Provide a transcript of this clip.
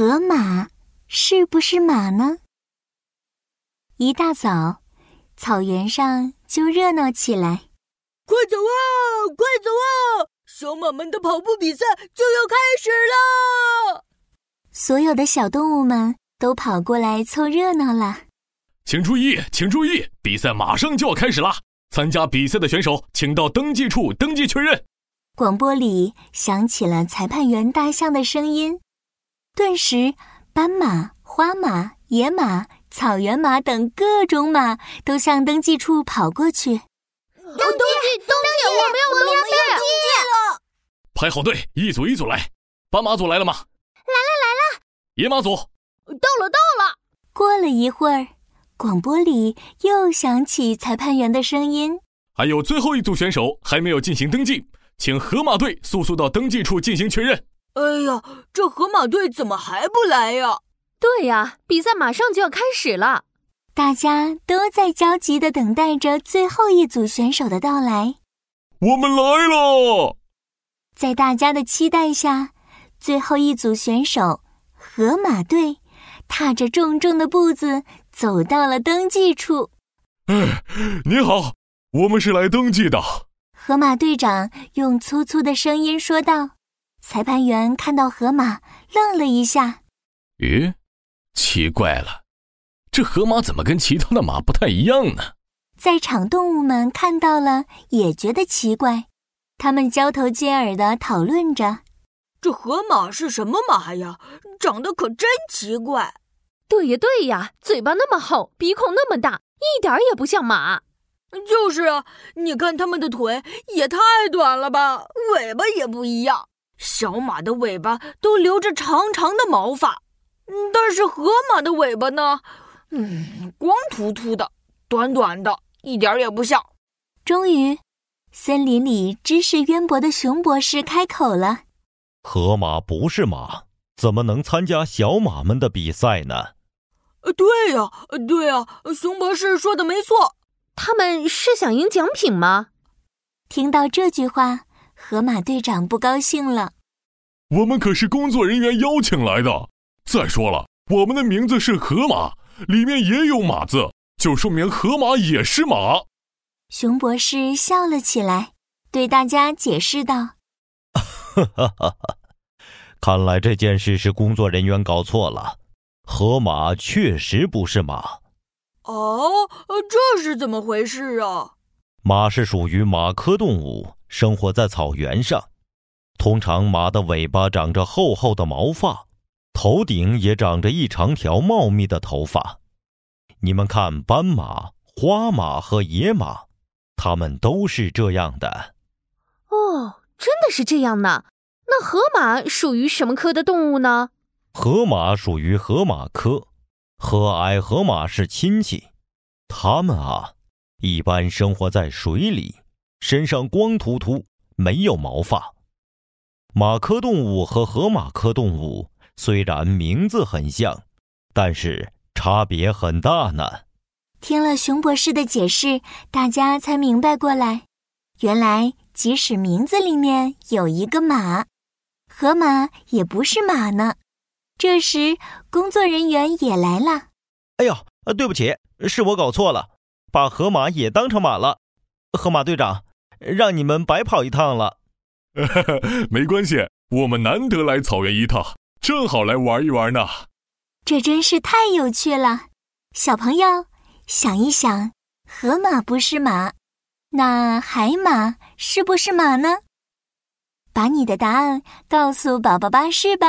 河马是不是马呢？一大早，草原上就热闹起来。快走啊！快走啊！小马们的跑步比赛就要开始了。所有的小动物们都跑过来凑热闹了。请注意，请注意，比赛马上就要开始啦！参加比赛的选手，请到登记处登记确认。广播里响起了裁判员大象的声音。顿时，斑马、花马、野马、草原马等各种马都向登记处跑过去。登记，登记，我们要登记了！排好队，一组一组来。斑马组来了吗？来了，来了。野马组到了，到了。过了一会儿，广播里又响起裁判员的声音：“还有最后一组选手还没有进行登记，请河马队速速到登记处进行确认。”哎呀，这河马队怎么还不来呀？对呀，比赛马上就要开始了，大家都在焦急的等待着最后一组选手的到来。我们来了！在大家的期待下，最后一组选手河马队踏着重重的步子走到了登记处。哎，你好，我们是来登记的。河马队长用粗粗的声音说道。裁判员看到河马，愣了一下。咦，奇怪了，这河马怎么跟其他的马不太一样呢？在场动物们看到了，也觉得奇怪。他们交头接耳的讨论着：“这河马是什么马呀？长得可真奇怪。”“对呀，对呀，嘴巴那么厚，鼻孔那么大，一点也不像马。”“就是啊，你看它们的腿也太短了吧，尾巴也不一样。”小马的尾巴都留着长长的毛发，但是河马的尾巴呢？嗯，光秃秃的，短短的，一点也不像。终于，森林里知识渊博的熊博士开口了：“河马不是马，怎么能参加小马们的比赛呢？”“呃，对呀，对呀，熊博士说的没错。他们是想赢奖品吗？”听到这句话。河马队长不高兴了。我们可是工作人员邀请来的。再说了，我们的名字是河马，里面也有马字，就说明河马也是马。熊博士笑了起来，对大家解释道：“哈哈哈哈看来这件事是工作人员搞错了，河马确实不是马。”哦，这是怎么回事啊？马是属于马科动物。生活在草原上，通常马的尾巴长着厚厚的毛发，头顶也长着一长条茂密的头发。你们看，斑马、花马和野马，它们都是这样的。哦，真的是这样呢。那河马属于什么科的动物呢？河马属于河马科，和矮河马是亲戚。它们啊，一般生活在水里。身上光秃秃，没有毛发。马科动物和河马科动物虽然名字很像，但是差别很大呢。听了熊博士的解释，大家才明白过来，原来即使名字里面有一个马，河马也不是马呢。这时，工作人员也来了。哎呦，对不起，是我搞错了，把河马也当成马了。河马队长。让你们白跑一趟了，没关系，我们难得来草原一趟，正好来玩一玩呢。这真是太有趣了，小朋友想一想，河马不是马，那海马是不是马呢？把你的答案告诉宝宝巴士吧。